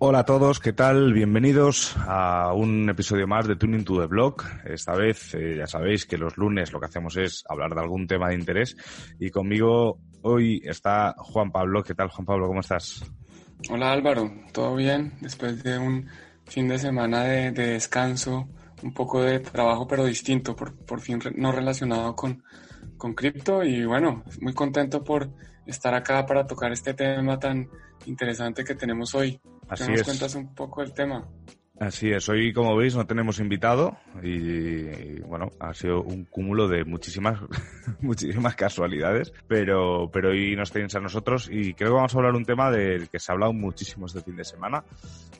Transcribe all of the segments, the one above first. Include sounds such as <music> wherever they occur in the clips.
Hola a todos, ¿qué tal? Bienvenidos a un episodio más de Tuning to the Block. Esta vez eh, ya sabéis que los lunes lo que hacemos es hablar de algún tema de interés y conmigo hoy está Juan Pablo. ¿Qué tal Juan Pablo? ¿Cómo estás? Hola Álvaro, ¿todo bien? Después de un fin de semana de, descanso, un poco de trabajo pero distinto, por, por fin no relacionado con, con cripto y bueno, muy contento por estar acá para tocar este tema tan interesante que tenemos hoy. Así ¿Te nos cuentas un poco el tema? Así es, hoy como veis no tenemos invitado y, bueno, ha sido un cúmulo de muchísimas <laughs> muchísimas casualidades, pero pero hoy nos tenéis a nosotros y creo que vamos a hablar un tema del que se ha hablado muchísimo este fin de semana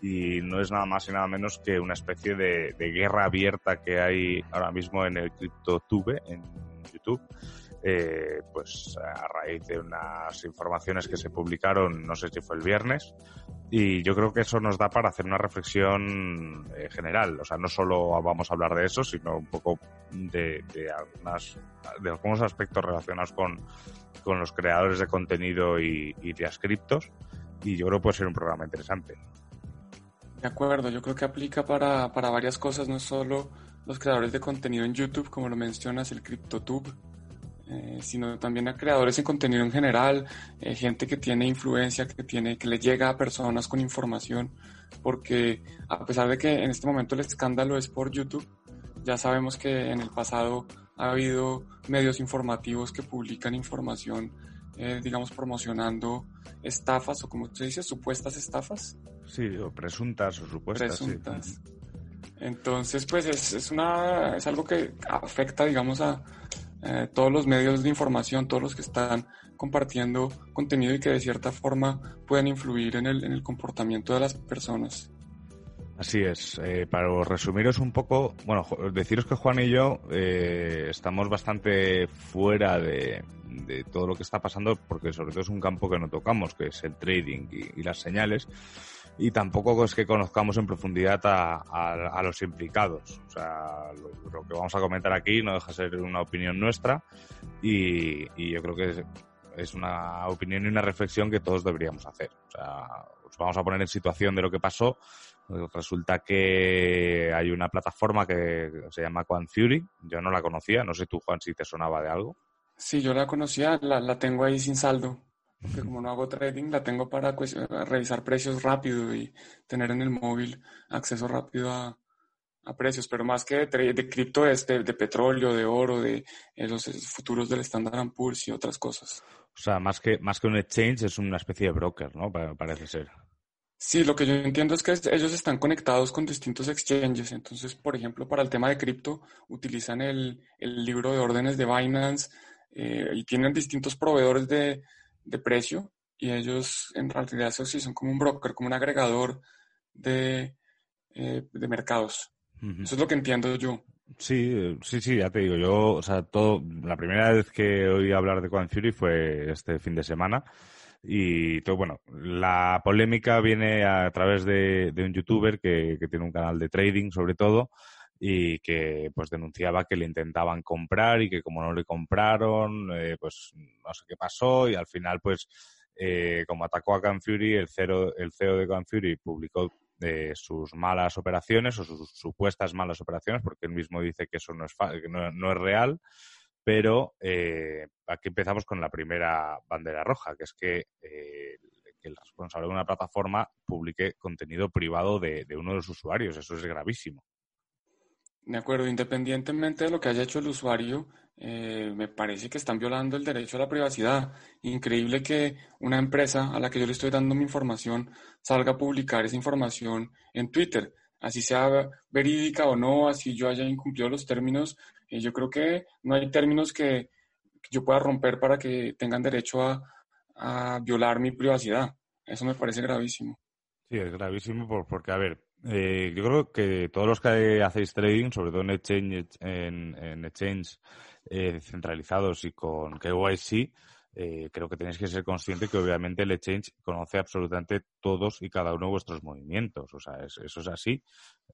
y no es nada más y nada menos que una especie de, de guerra abierta que hay ahora mismo en el CryptoTube en YouTube eh, pues a raíz de unas informaciones que se publicaron, no sé si fue el viernes, y yo creo que eso nos da para hacer una reflexión eh, general. O sea, no solo vamos a hablar de eso, sino un poco de, algunas, de algunos aspectos relacionados con, con los creadores de contenido y, y de criptos. Y yo creo que puede ser un programa interesante. De acuerdo, yo creo que aplica para, para varias cosas, no solo los creadores de contenido en YouTube, como lo mencionas, el CryptoTube, eh, sino también a creadores de contenido en general, eh, gente que tiene influencia, que, tiene, que le llega a personas con información, porque a pesar de que en este momento el escándalo es por YouTube, ya sabemos que en el pasado ha habido medios informativos que publican información, eh, digamos, promocionando estafas o como se dice, supuestas estafas. Sí, o presuntas o supuestas. Presuntas. Entonces, pues es, es, una, es algo que afecta, digamos, a, eh, todos los medios de información, todos los que están compartiendo contenido y que de cierta forma pueden influir en el, en el comportamiento de las personas. Así es. Eh, para resumiros un poco, bueno, deciros que Juan y yo eh, estamos bastante fuera de, todo lo que está pasando porque sobre todo es un campo que no tocamos, que es el trading y las señales y tampoco es que conozcamos en profundidad a, a, los implicados. O sea, lo, que vamos a comentar aquí no deja de ser una opinión nuestra y, y yo creo que es, es, una opinión y una reflexión que todos deberíamos hacer. O sea, os vamos a poner en situación de lo que pasó. Resulta que hay una plataforma que se llama Quan Theory. Yo no la conocía. No sé tú, Juan, si te sonaba de algo. Sí, yo la conocía. La, la tengo ahí sin saldo porque como no hago trading, la tengo para revisar precios rápido y tener en el móvil acceso rápido a, a precios, pero más que de, de cripto es de, petróleo, de oro, de los futuros del Standard Poor's y otras cosas. O sea, más que, más que un exchange es una especie de broker, ¿no? Parece ser. Sí, lo que yo entiendo es que ellos están conectados con distintos exchanges. Entonces, por ejemplo, para el tema de cripto, utilizan el, el libro de órdenes de Binance eh, y tienen distintos proveedores de, de precio y ellos en realidad eso sí son como un broker, como un agregador de, eh, de mercados. Eso es lo que entiendo yo. Sí, sí, sí, ya te digo, yo, o sea, todo, la primera vez que oí hablar de Quan Fury fue este fin de semana y todo, bueno, la polémica viene a través de, de un youtuber que, que tiene un canal de trading sobre todo y que pues denunciaba que le intentaban comprar y que como no le compraron, eh, pues no sé qué pasó y al final pues eh, como atacó a Can Fury, el, cero, el CEO de Can Fury publicó eh, sus malas operaciones o sus supuestas malas operaciones porque él mismo dice que eso no es, que no, es real. Pero aquí empezamos con la primera bandera roja, que es que que el responsable de una plataforma publique contenido privado de, de, uno de los usuarios. Eso es gravísimo. De acuerdo, independientemente de lo que haya hecho el usuario, eh, me parece que están violando el derecho a la privacidad. Increíble que una empresa a la que yo le estoy dando mi información salga a publicar esa información en Twitter, así sea verídica o no, así yo haya incumplido los términos. Eh, yo creo que no hay términos que, yo pueda romper para que tengan derecho a, a violar mi privacidad. Eso me parece gravísimo. Sí, es gravísimo porque, a ver, eh, yo creo que todos los que hacéis trading, sobre todo en exchange, en, exchange eh, centralizados y con KYC, eh, creo que tenéis que ser conscientes que obviamente el exchange conoce absolutamente todos y cada uno de vuestros movimientos. O sea, eso es así.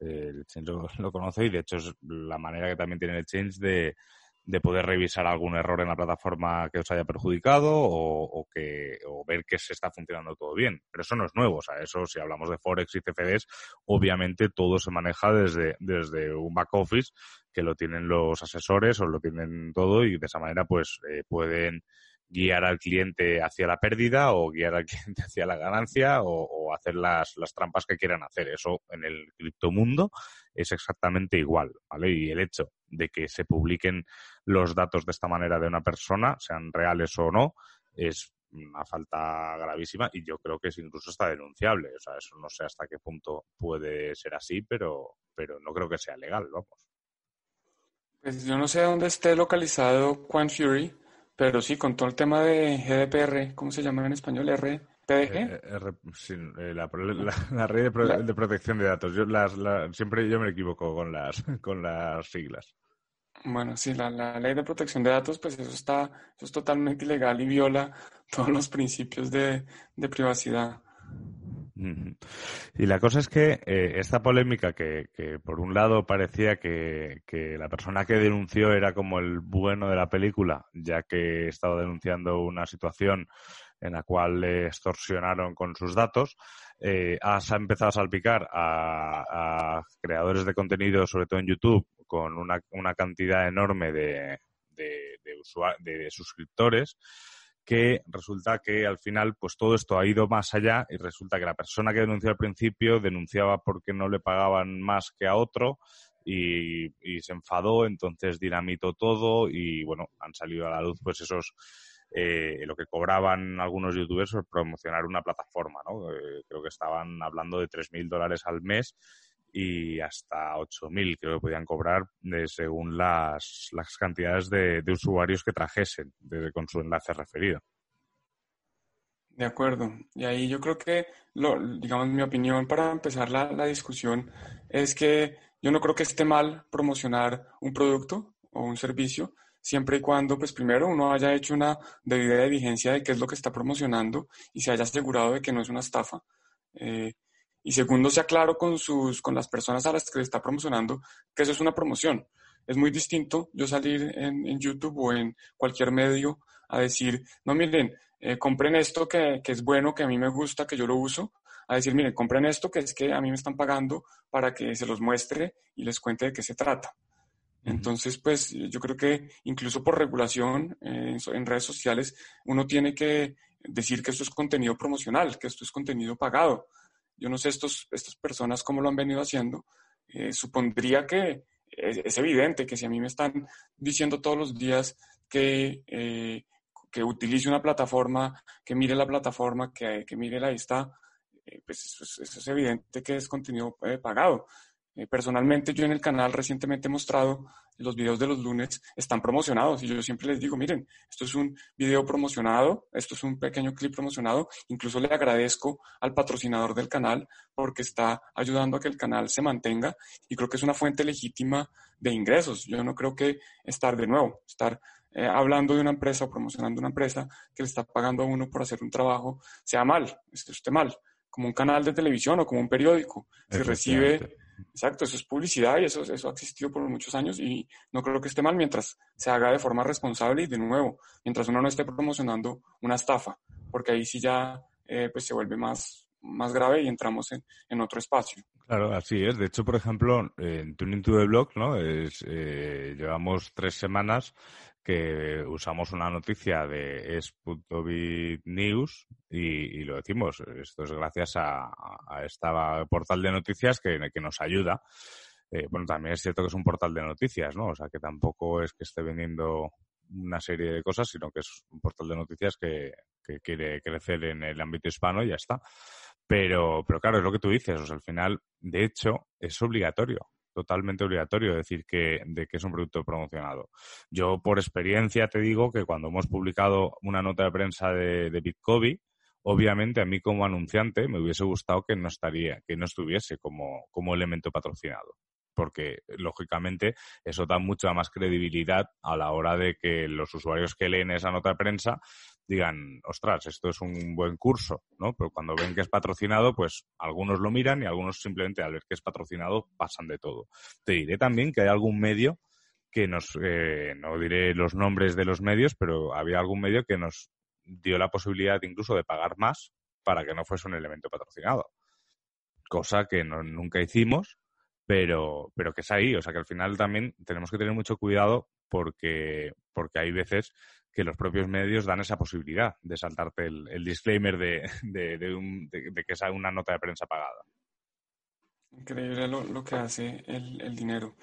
el exchange lo, conoce y de hecho es la manera que también tiene el exchange de, de poder revisar algún error en la plataforma que os haya perjudicado o, que, o ver que se está funcionando todo bien. Pero eso no es nuevo. O sea, eso, si hablamos de Forex y CFDs, obviamente todo se maneja desde, desde un back office que lo tienen los asesores o lo tienen todo y de esa manera pues eh, pueden guiar al cliente hacia la pérdida o guiar al <laughs> cliente hacia la ganancia o, hacer las, las, trampas que quieran hacer. Eso en el criptomundo es exactamente igual, ¿vale? Y el hecho de que se publiquen los datos de esta manera de una persona, sean reales o no, es una falta gravísima y yo creo que es incluso está denunciable. O sea, eso no sé hasta qué punto puede ser así, pero, pero no creo que sea legal, vamos. Pues yo no sé dónde esté localizado Quant Fury, pero sí, con todo el tema de GDPR, ¿cómo se llama en español? RPDG. Eh, eh, la, red de, protección de datos. Yo las, siempre yo me equivoco con las, <laughs> con las siglas. Bueno, sí, la, ley de protección de datos, pues eso está, eso es totalmente ilegal y viola <laughs> todos los principios de, privacidad. Y la cosa es que eh, esta polémica que, que, por un lado parecía que, que, la persona que denunció era como el bueno de la película, ya que estaba denunciando una situación en la cual le extorsionaron con sus datos, eh, ha empezado a salpicar a, creadores de contenido, sobre todo en YouTube, con una, una cantidad enorme de, de, suscriptores que resulta que al final pues todo esto ha ido más allá y resulta que la persona que denunció al principio denunciaba porque no le pagaban más que a otro y, y se enfadó, entonces dinamitó todo y bueno, han salido a la luz pues esos eh, lo que cobraban algunos youtubers por promocionar una plataforma, ¿no? Eh, creo que estaban hablando de 3.000 dólares al mes y hasta 8.000 creo que podían cobrar según las, las cantidades de, usuarios que trajesen con su enlace referido. De acuerdo. Y ahí yo creo que, lo, digamos, mi opinión para empezar la, la discusión es que yo no creo que esté mal promocionar un producto o un servicio, siempre y cuando, pues primero, uno haya hecho una debida diligencia de qué es lo que está promocionando y se haya asegurado de que no es una estafa. Eh, y segundo, sea claro con, sus, con las personas a las que le está promocionando que eso es una promoción. Es muy distinto yo salir en, YouTube o en cualquier medio a decir, no, miren, eh, compren esto que, que, es bueno, que a mí me gusta, que yo lo uso, a decir, miren, compren esto que es que a mí me están pagando para que se los muestre y les cuente de qué se trata. Entonces, pues yo creo que incluso por regulación eh, en redes sociales uno tiene que decir que esto es contenido promocional, que esto es contenido pagado. Yo no sé estos, estas personas cómo lo han venido haciendo. Eh, supondría que es, evidente que si a mí me están diciendo todos los días que, eh, que utilice una plataforma, que mire la plataforma, que, que mire la lista, pues eso es, evidente que es contenido pagado. Eh, personalmente, yo en el canal recientemente he mostrado los videos de los lunes están promocionados y yo siempre les digo, miren, esto es un video promocionado, esto es un pequeño clip promocionado, incluso le agradezco al patrocinador del canal porque está ayudando a que el canal se mantenga y creo que es una fuente legítima de ingresos. Yo no creo que estar de nuevo, estar eh, hablando de una empresa o promocionando una empresa que le está pagando a uno por hacer un trabajo sea mal, esté mal, como un canal de televisión o como un periódico. Si recibe Exacto, eso es publicidad y eso, eso ha existido por muchos años y no creo que esté mal mientras se haga de forma responsable y de nuevo, mientras uno no esté promocionando una estafa, porque ahí sí ya eh, pues se vuelve más, más grave y entramos en, en, otro espacio. Claro, así es. De hecho, por ejemplo, en Tuning to the Blog, ¿no? Es, eh, llevamos tres semanas que usamos una noticia de es.bit news y, lo decimos, esto es gracias a, a este portal de noticias que, que nos ayuda. Eh, bueno, también es cierto que es un portal de noticias, ¿no? O sea, que tampoco es que esté vendiendo una serie de cosas, sino que es un portal de noticias que, que quiere crecer en el ámbito hispano y ya está. Pero, pero claro, es lo que tú dices, o sea, al final, de hecho, es obligatorio totalmente obligatorio decir que, de que es un producto promocionado. Yo, por experiencia, te digo que cuando hemos publicado una nota de prensa de, de Bitcoin, obviamente a mí como anunciante me hubiese gustado que no estaría, que no estuviese como, como elemento patrocinado porque lógicamente eso da mucha más credibilidad a la hora de que los usuarios que leen esa nota de prensa digan, ostras, esto es un buen curso, ¿no? Pero cuando ven que es patrocinado, pues algunos lo miran y algunos simplemente al ver que es patrocinado pasan de todo. Te diré también que hay algún medio que nos, eh, no diré los nombres de los medios, pero había algún medio que nos dio la posibilidad incluso de pagar más para que no fuese un elemento patrocinado. Cosa que nunca hicimos pero, pero que es ahí. O sea que al final también tenemos que tener mucho cuidado porque, porque hay veces que los propios medios dan esa posibilidad de saltarte el, disclaimer de, de, de, que es una nota de prensa pagada. Increíble lo, que hace el, dinero.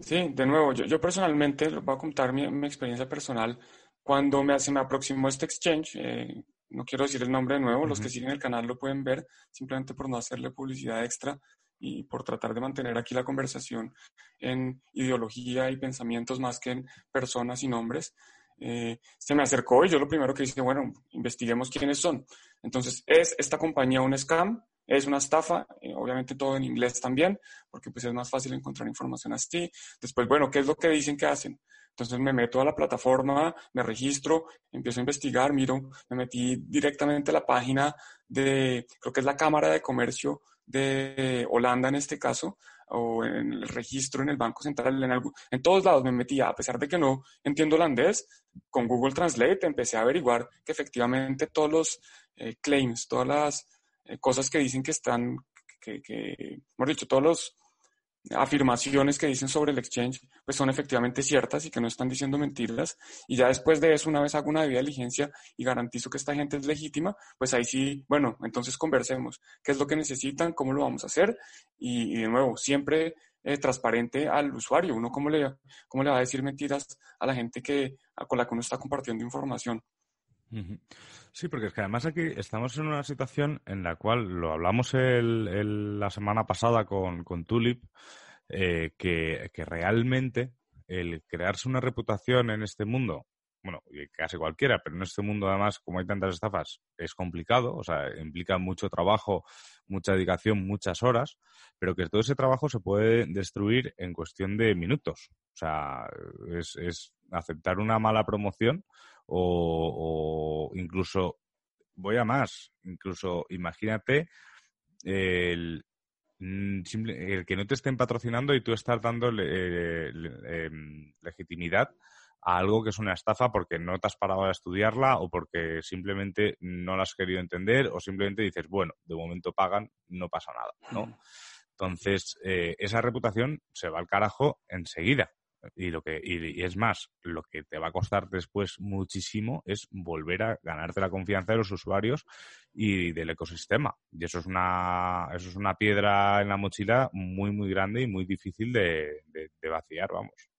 Sí, de nuevo, yo, yo personalmente, voy a contar mi, experiencia personal. Cuando me, se me aproximó este exchange, eh, no quiero decir el nombre de nuevo, los que siguen el canal lo pueden ver, simplemente por no hacerle publicidad extra y por tratar de mantener aquí la conversación en ideología y pensamientos más que en personas y nombres, eh, se me acercó y yo lo primero que hice, bueno, investiguemos quiénes son. Entonces, ¿es esta compañía un scam? ¿Es una estafa? Eh, obviamente todo en inglés también, porque pues es más fácil encontrar información así. Después, bueno, ¿qué es lo que dicen que hacen? Entonces me meto a la plataforma, me registro, empiezo a investigar, miro, me metí directamente a la página de, creo que es la Cámara de Comercio de Holanda en este caso, o en el registro en el Banco Central, en, algo, en todos lados me metía, a pesar de que no entiendo holandés, con Google Translate empecé a averiguar que efectivamente todos los eh, claims, todas las eh, cosas que dicen que están, que, que, hemos dicho, todos los afirmaciones que dicen sobre el exchange, pues son efectivamente ciertas y que no están diciendo mentiras. Y ya después de eso, una vez hago una debida diligencia y garantizo que esta gente es legítima, pues ahí sí, bueno, entonces conversemos. ¿Qué es lo que necesitan? ¿Cómo lo vamos a hacer? Y, de nuevo, siempre eh, transparente al usuario. Uno cómo le, cómo le va a decir mentiras a la gente que, con la que uno está compartiendo información. Sí, porque es que además aquí estamos en una situación en la cual lo hablamos el, la semana pasada con, con Tulip, eh, que, realmente el crearse una reputación en este mundo, bueno, casi cualquiera, pero en este mundo además, como hay tantas estafas, es complicado, o sea, implica mucho trabajo, mucha dedicación, muchas horas, pero que todo ese trabajo se puede destruir en cuestión de minutos. O sea, es, es aceptar una mala promoción o, incluso, voy a más, incluso imagínate el, mm, el que no te estén patrocinando y tú estás dando em, legitimidad a algo que es una estafa porque no te has parado a estudiarla o porque simplemente no la has querido entender o simplemente dices, bueno, de momento pagan, no pasa nada, ¿no? Entonces, eh, esa reputación se va al carajo enseguida. Y lo que y, es más, lo que te va a costar después muchísimo es volver a ganarte la confianza de los usuarios y del ecosistema. Y eso es una eso es una piedra en la mochila muy muy grande y muy difícil de, vaciar, vamos.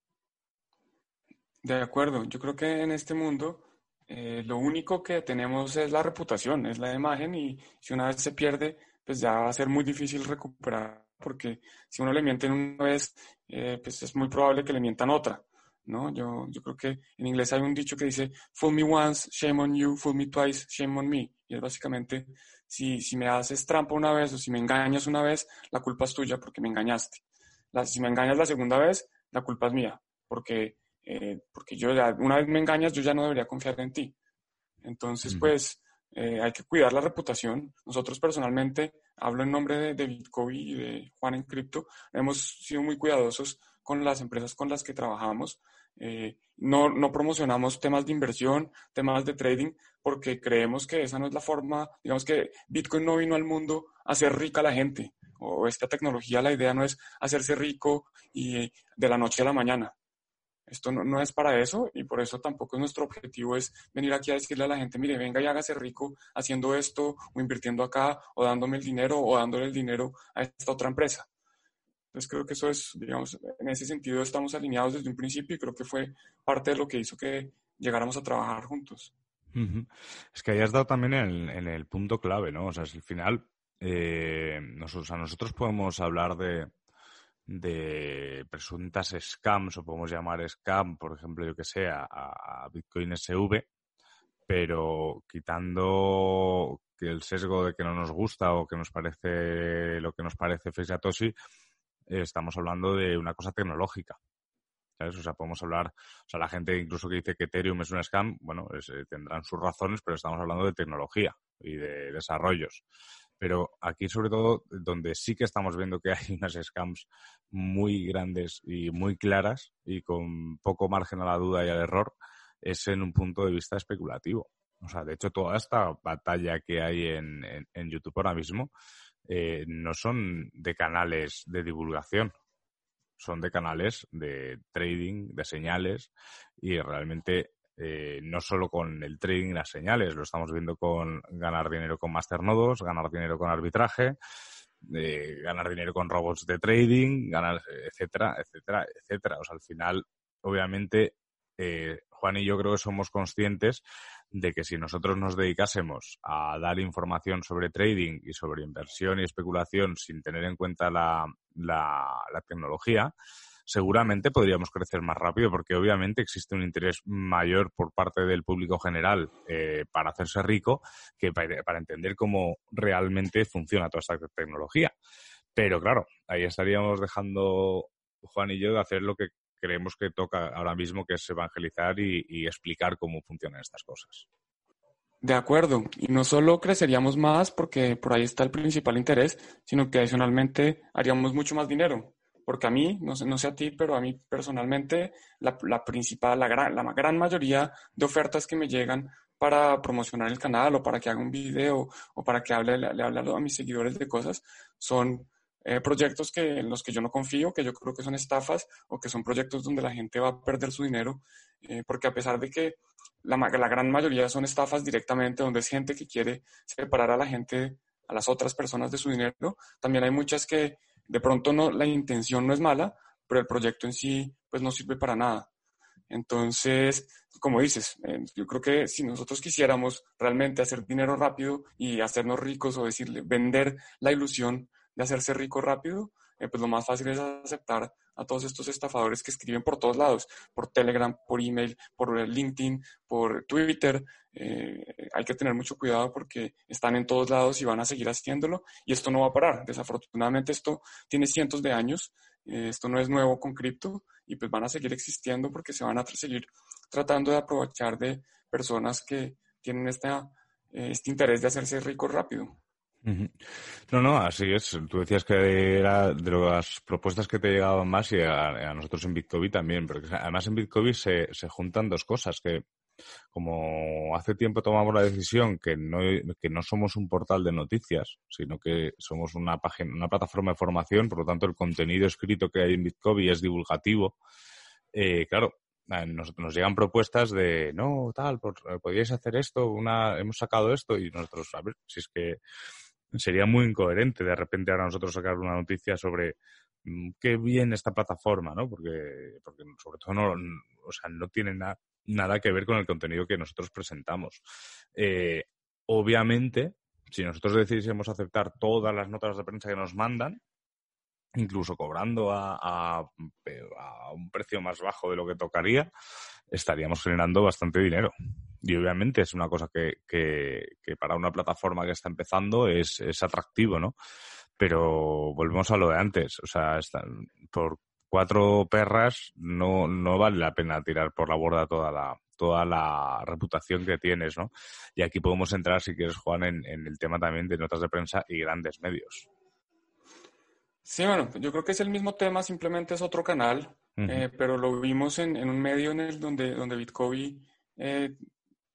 De acuerdo. Yo creo que en este mundo eh, lo único que tenemos es la reputación, es la imagen y si una vez se pierde, pues ya va a ser muy difícil recuperar porque si uno le miente una vez, eh, pues es muy probable que le mientan otra, ¿no? Yo, yo creo que en inglés hay un dicho que dice, fool me once, shame on you, fool me twice, shame on me. Y es básicamente, si, si me haces trampa una vez o si me engañas una vez, la culpa es tuya porque me engañaste. Si me engañas la segunda vez, la culpa es mía, porque, eh, porque yo ya, una vez me engañas, yo ya no debería confiar en ti. Entonces, pues, eh, hay que cuidar la reputación. Nosotros personalmente, hablo en nombre de, de Bitcoin y de Juan en Cripto, hemos sido muy cuidadosos con las empresas con las que trabajamos. Eh, no, no, promocionamos temas de inversión, temas de trading, porque creemos que esa no es la forma, digamos que Bitcoin no vino al mundo a hacer rica a la gente, o esta tecnología, la idea no es hacerse rico y de la noche a la mañana. Esto no, es para eso y por eso tampoco nuestro objetivo es venir aquí a decirle a la gente, mire, venga y hágase rico haciendo esto o invirtiendo acá o dándome el dinero o dándole el dinero a esta otra empresa. Entonces creo que eso es, digamos, en ese sentido estamos alineados desde un principio y creo que fue parte de lo que hizo que llegáramos a trabajar juntos. Es que ahí has dado también en, el punto clave, ¿no? O sea, si al final, eh, nosotros, nosotros podemos hablar de, de presuntas scams, o podemos llamar scam, por ejemplo, yo que sé, a, Bitcoin SV, pero quitando que el sesgo de que no nos gusta o que nos parece lo que nos parece Face Satoshi, estamos hablando de una cosa tecnológica. O sea, podemos hablar, o sea, la gente incluso que dice que Ethereum es un scam, bueno, eh, tendrán sus razones, pero estamos hablando de tecnología y de desarrollos. Pero aquí, sobre todo, donde sí que estamos viendo que <laughs> hay unas scams muy grandes y muy claras y con poco margen a la duda y al error, es en un punto de vista especulativo. O sea, de hecho, toda esta batalla que hay en, en, YouTube ahora mismo eh, no son de canales de divulgación, son de canales de trading, de señales y realmente eh, no solo con el trading y las señales, lo estamos viendo con ganar dinero con masternodos, ganar dinero con arbitraje, eh, ganar dinero con robots de trading, ganar, etcétera, etcétera, etcétera. O sea, al final, obviamente, eh, Juan y yo creo que somos conscientes de que si nosotros nos dedicásemos a dar información sobre trading y sobre inversión y especulación sin tener en cuenta la, la tecnología, seguramente podríamos crecer más rápido porque obviamente existe un interés mayor por parte del público general eh, para hacerse rico que para, entender cómo realmente funciona toda esta tecnología. Pero claro, ahí estaríamos dejando Juan y yo de hacer lo que creemos que toca ahora mismo, que es evangelizar y, y explicar cómo funcionan estas cosas. De acuerdo, y no solo creceríamos más porque por ahí está el principal interés, sino que adicionalmente haríamos mucho más dinero porque a mí, no sé, no sé a ti, pero a mí personalmente, la, la principal, la gran, la gran mayoría de ofertas que me llegan para promocionar el canal o para que haga un video o para que hable, le, hable a mis seguidores de cosas, son eh, proyectos que, en los que yo no confío, que yo creo que son estafas o que son proyectos donde la gente va a perder su dinero, eh, porque a pesar de que la, la, gran mayoría son estafas directamente, donde es gente que quiere separar a la gente, a las otras personas de su dinero, también hay muchas que de pronto no, la intención no es mala, pero el proyecto en sí pues no sirve para nada. Entonces, como dices, eh, yo creo que si nosotros quisiéramos realmente hacer dinero rápido y hacernos ricos o decirle, vender la ilusión de hacerse rico rápido, eh, pues lo más fácil es aceptar a todos estos estafadores que escriben por todos lados, por Telegram, por email, por LinkedIn, por Twitter. Eh, hay que tener mucho cuidado porque están en todos lados y van a seguir haciéndolo y esto no va a parar. Desafortunadamente esto tiene cientos de años, eh, esto no es nuevo con cripto y pues van a seguir existiendo porque se van a seguir tratando de aprovechar de personas que tienen esta, este interés de hacerse ricos rápido. No, no, así es. Tú decías que era de las propuestas que te llegaban más y a, nosotros en Bitcoin también, porque además en Bitcoin se, se juntan dos cosas, que como hace tiempo tomamos la decisión que no, que no somos un portal de noticias, sino que somos una página, una plataforma de formación, por lo tanto el contenido escrito que hay en Bitcoin es divulgativo, eh, claro, nos, llegan propuestas de, no, tal, podríais hacer esto, una, hemos sacado esto y nosotros, a ver, si es que sería muy incoherente de repente ahora nosotros sacar una noticia sobre mm, qué bien esta plataforma, ¿no? Porque, porque sobre todo no, o sea, no tiene nada que ver con el contenido que nosotros presentamos. Eh, obviamente, si nosotros decidiésemos aceptar todas las notas de prensa que nos mandan, incluso cobrando a, a, un precio más bajo de lo que tocaría, estaríamos generando bastante dinero. Y obviamente es una cosa que, que, que para una plataforma que está empezando es, es, atractivo, ¿no? Pero volvemos a lo de antes. O sea, por cuatro perras no, no vale la pena tirar por la borda toda la, toda la reputación que tienes, ¿no? Y aquí podemos entrar, si quieres, Juan, en, en el tema también de notas de prensa y grandes medios. Sí, bueno, yo creo que es el mismo tema, simplemente es otro canal, eh, pero lo vimos en, en, un medio en el donde, donde Bitcoin eh,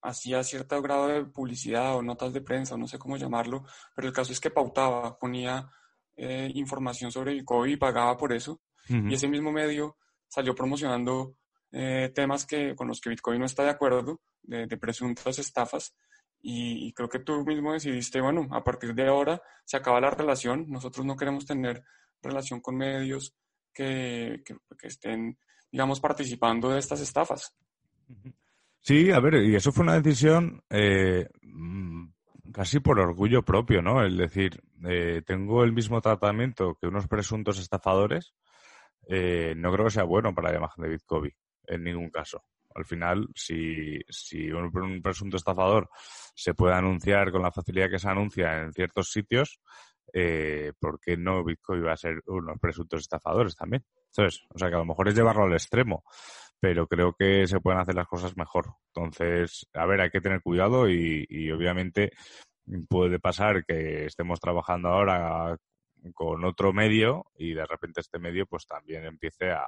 hacía cierto grado de publicidad o notas de prensa, o no sé cómo llamarlo, pero el caso es que pautaba, ponía eh, información sobre Bitcoin y pagaba por eso, y ese mismo medio salió promocionando eh, temas que, con los que Bitcoin no está de acuerdo, de, de presuntas estafas, y, creo que tú mismo decidiste, bueno, a partir de ahora se acaba la relación, nosotros no queremos tener relación con medios que, que, estén, digamos, participando de estas estafas. Sí, a ver, y eso fue una decisión eh, mm, casi por orgullo propio, ¿no? El decir, eh, tengo el mismo tratamiento que unos presuntos estafadores, eh, no creo que sea bueno para la imagen de Bitcoin, en ningún caso. Al final, si, si un, presunto estafador se puede anunciar con la facilidad que se anuncia en ciertos sitios, eh, ¿por qué no Bitcoin va a ser unos presuntos estafadores también? ¿Sabes? O sea, que a lo mejor es llevarlo al extremo, pero creo que se pueden hacer las cosas mejor. Entonces, a ver, hay que tener cuidado y, obviamente puede pasar que estemos trabajando ahora con otro medio y de repente este medio pues también empiece a,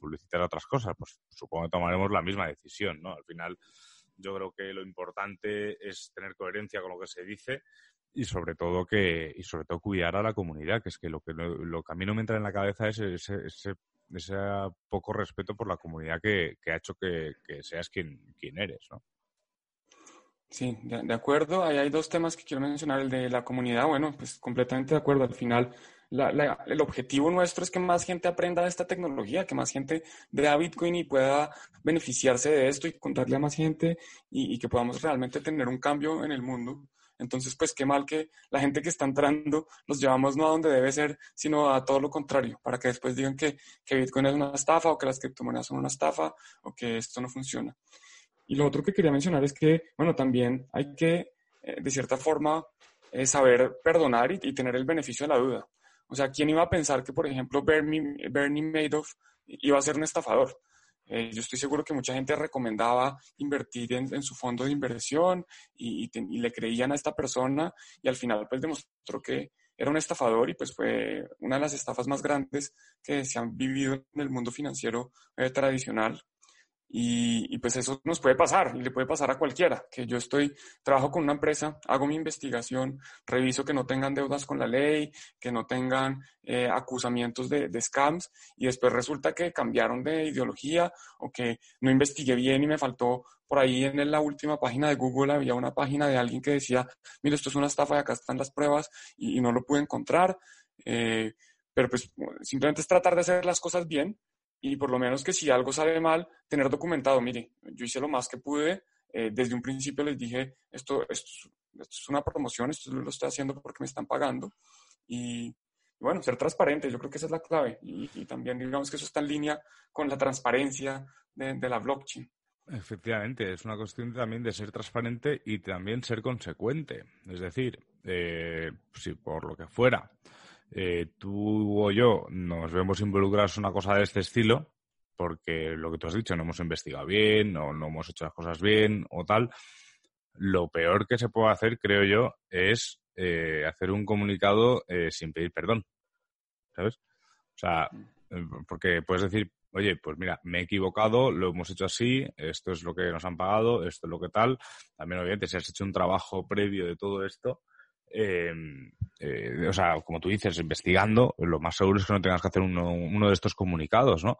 publicitar otras cosas, pues supongo que tomaremos la misma decisión, ¿no? Al final yo creo que lo importante es tener coherencia con lo que se dice y sobre todo que y sobre todo cuidar a la comunidad, que es que lo que lo que a mí no me entra en la cabeza es ese, ese, poco respeto por la comunidad que, ha hecho que, que seas quien, quien eres, ¿no? Sí, de, acuerdo. Ahí hay dos temas que quiero mencionar. El de la comunidad, bueno, pues completamente de acuerdo. Al final, el objetivo nuestro es que más gente aprenda de esta tecnología, que más gente vea Bitcoin y pueda beneficiarse de esto y contarle a más gente y, que podamos realmente tener un cambio en el mundo. Entonces, pues qué mal que la gente que está entrando los llevamos no a donde debe ser, sino a todo lo contrario, para que después digan que, que Bitcoin es una estafa o que las criptomonedas son una estafa o que esto no funciona. Y lo otro que quería mencionar es que, bueno, también hay que, eh, de cierta forma, eh, saber perdonar y, tener el beneficio de la duda. O sea, ¿quién iba a pensar que, por ejemplo, Bernie, Bernie Madoff iba a ser un estafador? Eh, yo estoy seguro que mucha gente recomendaba invertir en, su fondo de inversión y, le creían a esta persona y al final pues demostró que era un estafador y pues fue una de las estafas más grandes que se han vivido en el mundo financiero tradicional. Y, pues eso nos puede pasar y le puede pasar a cualquiera, que yo estoy, trabajo con una empresa, hago mi investigación, reviso que no tengan deudas con la ley, que no tengan eh, acusamientos de, de, scams y después resulta que cambiaron de ideología o que no investigué bien y me faltó por ahí en la última página de Google había una página de alguien que decía, mire, esto es una estafa y acá están las pruebas y, no lo pude encontrar. Eh, pero pues simplemente es tratar de hacer las cosas bien y por lo menos que si algo sale mal, tener documentado, mire, yo hice lo más que pude, eh, desde un principio les dije, esto, esto, es una promoción, esto lo estoy haciendo porque me están pagando. Y, bueno, ser transparente, yo creo que esa es la clave. Y, también digamos que eso está en línea con la transparencia de, la blockchain. Efectivamente, es una cuestión también de ser transparente y también ser consecuente. Es decir, eh, si por lo que fuera eh, tú o yo nos vemos involucrados en una cosa de este estilo, porque lo que tú has dicho, no hemos investigado bien, o no hemos hecho las cosas bien o tal, lo peor que se puede hacer, creo yo, es eh, hacer un comunicado eh, sin pedir perdón. ¿Sabes? O sea, porque puedes decir, oye, pues mira, me he equivocado, lo hemos hecho así, esto es lo que nos han pagado, esto es lo que tal. También, obviamente, si has hecho un trabajo previo de todo esto, eh, eh, o sea, como tú dices, investigando, lo más seguro es que no tengas que hacer uno, de estos comunicados, ¿no?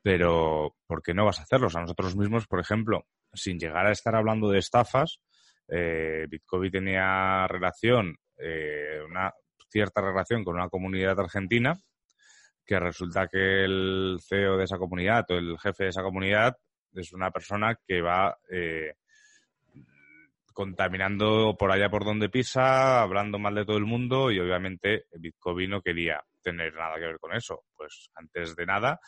Pero, ¿por qué no vas a hacerlos? A nosotros mismos, por ejemplo, sin llegar a estar hablando de estafas, eh, Bitcoin tenía relación, eh, una cierta relación con una comunidad argentina, que resulta que el CEO de esa comunidad o el jefe de esa comunidad es una persona que va eh, contaminando por allá por donde pisa, hablando mal de todo el mundo y obviamente Bitcoin no quería tener nada que ver con eso. Pues antes de nada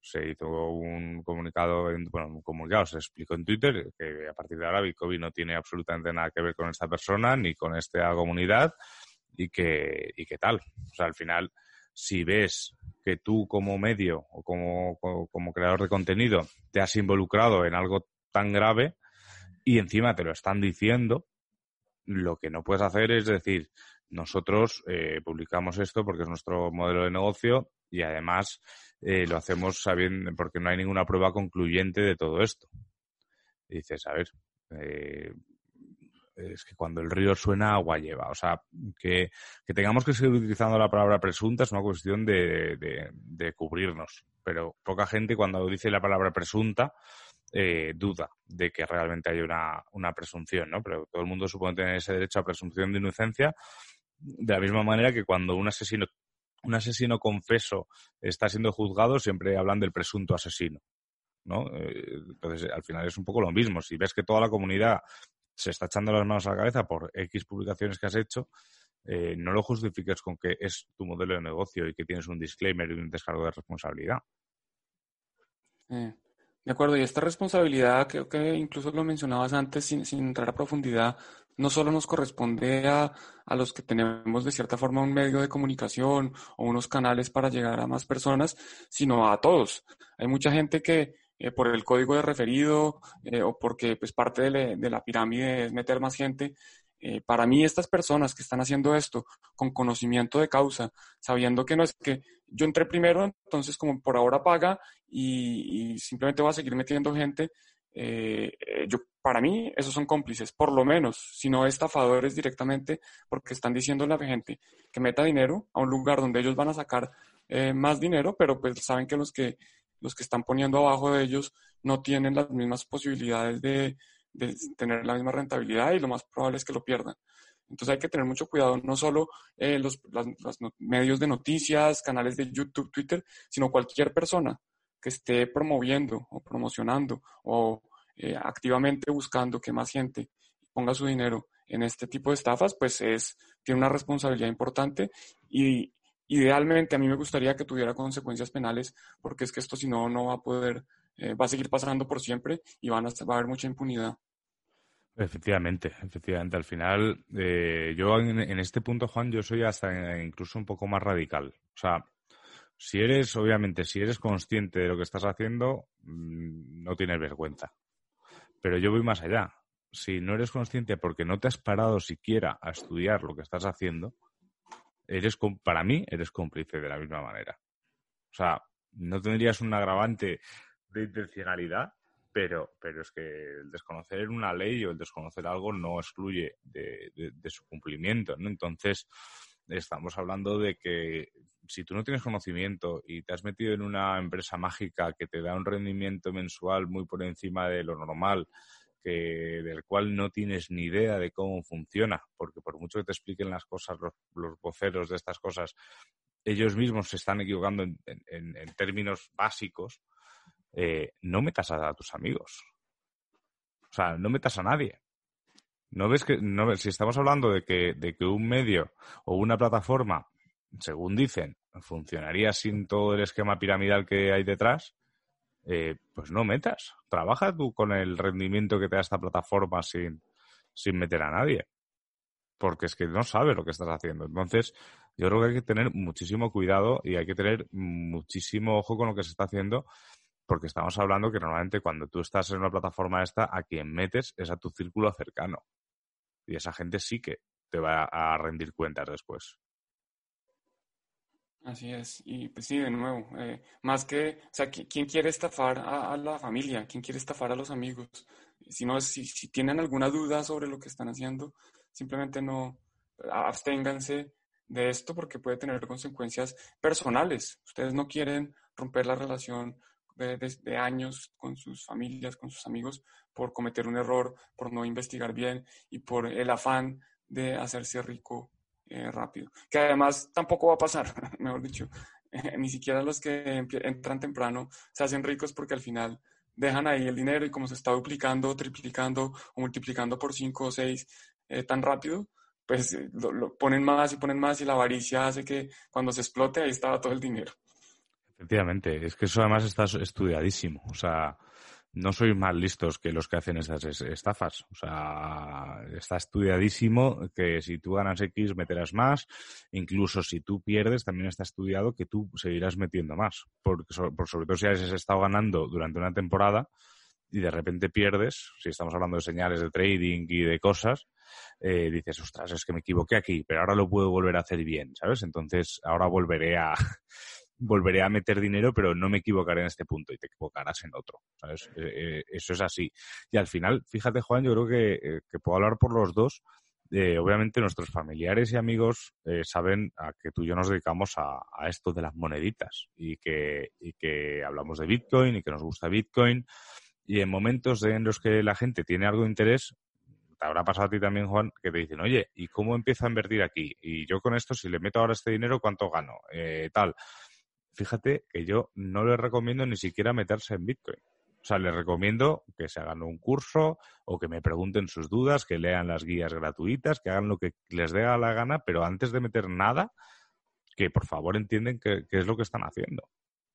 se hizo un comunicado, bueno, un comunicado, se explicó en Twitter que a partir de ahora Bitcoin no tiene absolutamente nada que ver con esta persona ni con esta comunidad y que, y que tal. O sea, al final, si ves que tú como medio o como, como creador de contenido te has involucrado en algo tan grave, y encima te lo están diciendo, lo que no puedes hacer es decir, nosotros eh, publicamos esto porque es nuestro modelo de negocio y además eh, lo hacemos sabiendo porque no hay ninguna prueba concluyente de todo esto. Dices, a ver, eh, es que cuando el río suena, agua lleva. O sea, que, tengamos que seguir utilizando la palabra presunta es una cuestión de, de cubrirnos. Pero poca gente cuando dice la palabra presunta eh, duda de que realmente hay una, una, presunción, ¿no? Pero todo el mundo supone tener ese derecho a presunción de inocencia, de la misma manera que cuando un asesino, un asesino confeso está siendo juzgado, siempre hablan del presunto asesino, ¿no? Eh, entonces, al final es un poco lo mismo. Si ves que toda la comunidad se está echando las manos a la cabeza por X publicaciones que has hecho, eh, no lo justifiques con que es tu modelo de negocio y que tienes un disclaimer y un descargo de responsabilidad. De acuerdo, y esta responsabilidad, creo que incluso lo mencionabas antes sin, sin entrar a profundidad, no solo nos corresponde a, a, los que tenemos de cierta forma un medio de comunicación o unos canales para llegar a más personas, sino a todos. Hay mucha gente que eh, por el código de referido eh, o porque pues, parte de, la pirámide es meter más gente, eh, para mí estas personas que están haciendo esto con conocimiento de causa, sabiendo que no es que yo entré primero, entonces como por ahora paga y, simplemente voy a seguir metiendo gente, eh, yo, para mí esos son cómplices, por lo menos, si no estafadores directamente, porque están diciendo a la gente que meta dinero a un lugar donde ellos van a sacar eh, más dinero, pero pues saben que los que los que están poniendo abajo de ellos no tienen las mismas posibilidades de, de tener la misma rentabilidad y lo más probable es que lo pierdan. Entonces hay que tener mucho cuidado, no solo eh, los, las, medios de noticias, canales de YouTube, Twitter, sino cualquier persona que esté promoviendo o promocionando o eh, activamente buscando que más gente ponga su dinero en este tipo de estafas, pues es, tiene una responsabilidad importante y idealmente a mí me gustaría que tuviera consecuencias penales porque es que esto si no, no va a poder, eh, va a seguir pasando por siempre y van va a haber mucha impunidad. Efectivamente, efectivamente. Al final, eh, yo en, en, este punto, Juan, yo soy hasta incluso un poco más radical. O sea, si eres, obviamente, si eres consciente de lo que estás haciendo, mmm, no tienes vergüenza. Pero yo voy más allá. Si no eres consciente porque no te has parado siquiera a estudiar lo que estás haciendo, eres para mí eres cómplice de la misma manera. O sea, no tendrías un agravante de intencionalidad, pero, pero es que el desconocer una ley o el desconocer algo no excluye de, de, de su cumplimiento, ¿no? Entonces, estamos hablando de que si tú no tienes conocimiento y te has metido en una empresa mágica que te da un rendimiento mensual muy por encima de lo normal, que, del cual no tienes ni idea de cómo funciona, porque por mucho que te expliquen las cosas, los, los voceros de estas cosas, ellos mismos se están equivocando en, en, en términos básicos, eh, no metas a, a, tus amigos. O sea, no metas a nadie. ¿No ves que, no, si estamos hablando de que, de que un medio o una plataforma, según dicen, funcionaría sin todo el esquema piramidal que hay detrás, eh, pues no metas. Trabaja tú con el rendimiento que te da esta plataforma sin, sin meter a nadie. Porque es que no sabes lo que estás haciendo. Entonces, yo creo que hay que tener muchísimo cuidado y hay que tener muchísimo ojo con lo que se está haciendo, porque estamos hablando que normalmente cuando tú estás en una plataforma esta, a quien metes es a tu círculo cercano. Y esa gente sí que te va a rendir cuentas después. Así es, y pues sí, de nuevo, eh, más que, o sea, ¿quién quiere estafar a, la familia? ¿Quién quiere estafar a los amigos? Si, no, si tienen alguna duda sobre lo que están haciendo, simplemente no absténganse de esto porque puede tener consecuencias personales. Ustedes no quieren romper la relación de, de, de, años con sus familias, con sus amigos, por cometer un error, por no investigar bien y por el afán de hacerse rico eh, rápido. Que además tampoco va a pasar, <laughs> mejor dicho. Eh, <laughs> ni siquiera los que entran temprano se hacen ricos porque al final dejan ahí el dinero y como se está duplicando, triplicando o multiplicando por 5 o 6 eh, tan rápido, pues lo, lo, ponen más y ponen más y la avaricia hace que cuando se explote ahí estaba todo el dinero. Efectivamente, es que eso además está estudiadísimo. O sea, no sois más listos que los que hacen estas estafas. O sea, está estudiadísimo que si tú ganas X meterás más, incluso si tú pierdes también está estudiado que tú seguirás metiendo más. Porque por sobre todo si has estado ganando durante una temporada y de repente pierdes, si estamos hablando de señales de trading y de cosas, eh, dices, ostras, es que me equivoqué aquí, pero ahora lo puedo volver a hacer bien, ¿sabes? Entonces ahora volveré a volveré a meter dinero, pero no me equivocaré en este punto y te equivocarás en otro. ¿sabes? Eh, eso es así. Y al final, fíjate, Juan, yo creo que, eh, que puedo hablar por los dos. Eh, obviamente nuestros familiares y amigos eh, saben a que tú y yo nos dedicamos a, a esto de las moneditas y que, y que hablamos de Bitcoin y que nos gusta Bitcoin. Y en momentos en los que la gente tiene algo de interés, te habrá pasado a ti también, Juan, que te dicen, oye, ¿y cómo empiezo a invertir aquí? Y yo con esto, si le meto ahora este dinero, ¿cuánto gano? Eh, tal fíjate que yo no les recomiendo ni siquiera meterse en Bitcoin. O sea, les recomiendo que se hagan un curso o que me pregunten sus dudas, que lean las guías gratuitas, que hagan lo que les dé la gana, pero antes de meter nada, que por favor entienden qué, es lo que están haciendo.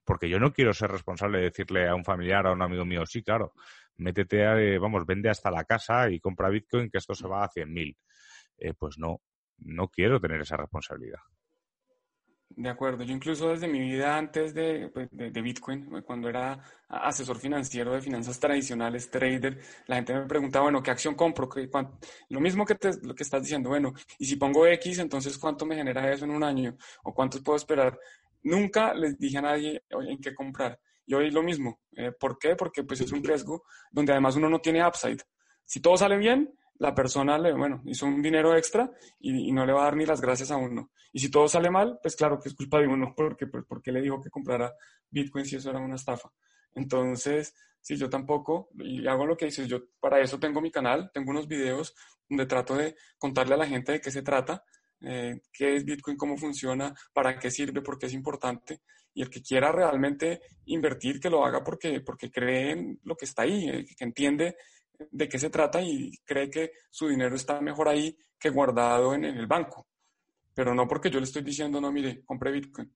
porque yo no quiero ser responsable de decirle a un familiar a un amigo mío, sí, claro, métete, a, eh, vamos, vende hasta la casa y compra Bitcoin que esto se va a 100.000. Eh, pues no, no quiero tener esa responsabilidad. De acuerdo, yo incluso desde mi vida antes de, pues, Bitcoin, cuando era asesor financiero de finanzas tradicionales, trader, la gente me preguntaba, bueno, ¿qué acción compro? Lo mismo que, te, lo que estás diciendo, bueno, y si pongo X, entonces ¿cuánto me genera eso en un año? ¿O cuánto puedo esperar? Nunca les dije a nadie en qué comprar. Y hoy lo mismo. Eh, ¿Por qué? Porque pues es un riesgo donde además uno no tiene upside. Si todo sale bien, la persona le, bueno, hizo un dinero extra y, no le va a dar ni las gracias a uno. Y si todo sale mal, pues claro que es culpa de uno, <laughs> porque, pues, porque le dijo que comprara Bitcoin si eso era una estafa. Entonces, si yo tampoco, y hago lo que dices, yo para eso tengo mi canal, tengo unos videos donde trato de contarle a la gente de qué se trata, eh, qué es Bitcoin, cómo funciona, para qué sirve, por qué es importante. Y el que quiera realmente invertir, que lo haga porque, porque cree en lo que está ahí, eh, que entiende de qué se trata y cree que su dinero está mejor ahí que guardado en, el banco. Pero no porque yo le estoy diciendo, no, mire, compre Bitcoin.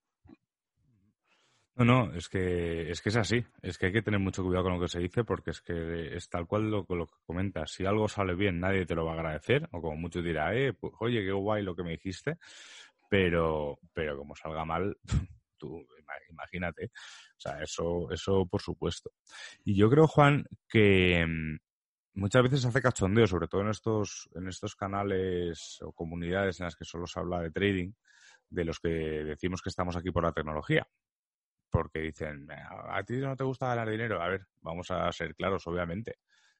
No, no, es que, es que es así. Es que hay que tener mucho cuidado con lo que se dice porque es que es tal cual lo, lo que comentas. Si algo sale bien, nadie te lo va a agradecer. O como mucho dirá, eh, pues, oye, qué guay lo que me dijiste. Pero, pero como salga mal, <laughs> tú imagínate. O sea, eso, eso por supuesto. Y yo creo, Juan, que, mm, muchas veces se hace cachondeo, sobre todo en estos, en estos canales o comunidades en las que solo se habla de trading, de los que decimos que estamos aquí por la tecnología. Porque dicen, a ti no te gusta ganar dinero. A ver, vamos a ser claros, obviamente.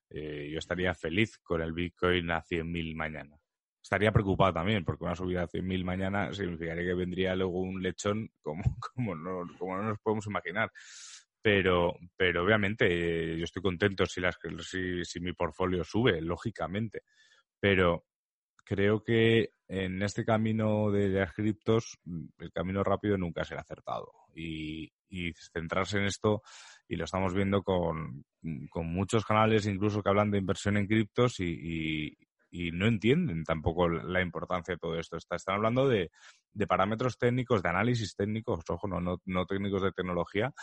Eh, yo estaría feliz con el Bitcoin a 100.000 mañana. Estaría preocupado también, porque una subida a 100.000 mañana significaría que vendría luego un lechón como, <laughs> como, no, como no nos podemos imaginar pero, pero obviamente eh, yo estoy contento si, las, si, si mi portfolio sube, lógicamente, pero creo que en este camino de las criptos, mm, el camino rápido nunca será acertado. Y, y centrarse en esto, y lo estamos viendo con, con, muchos canales incluso que hablan de inversión en criptos y, y, no entienden tampoco la importancia de todo esto. Están hablando de, de parámetros técnicos, de análisis técnicos, ojo, no, no, no técnicos de tecnología,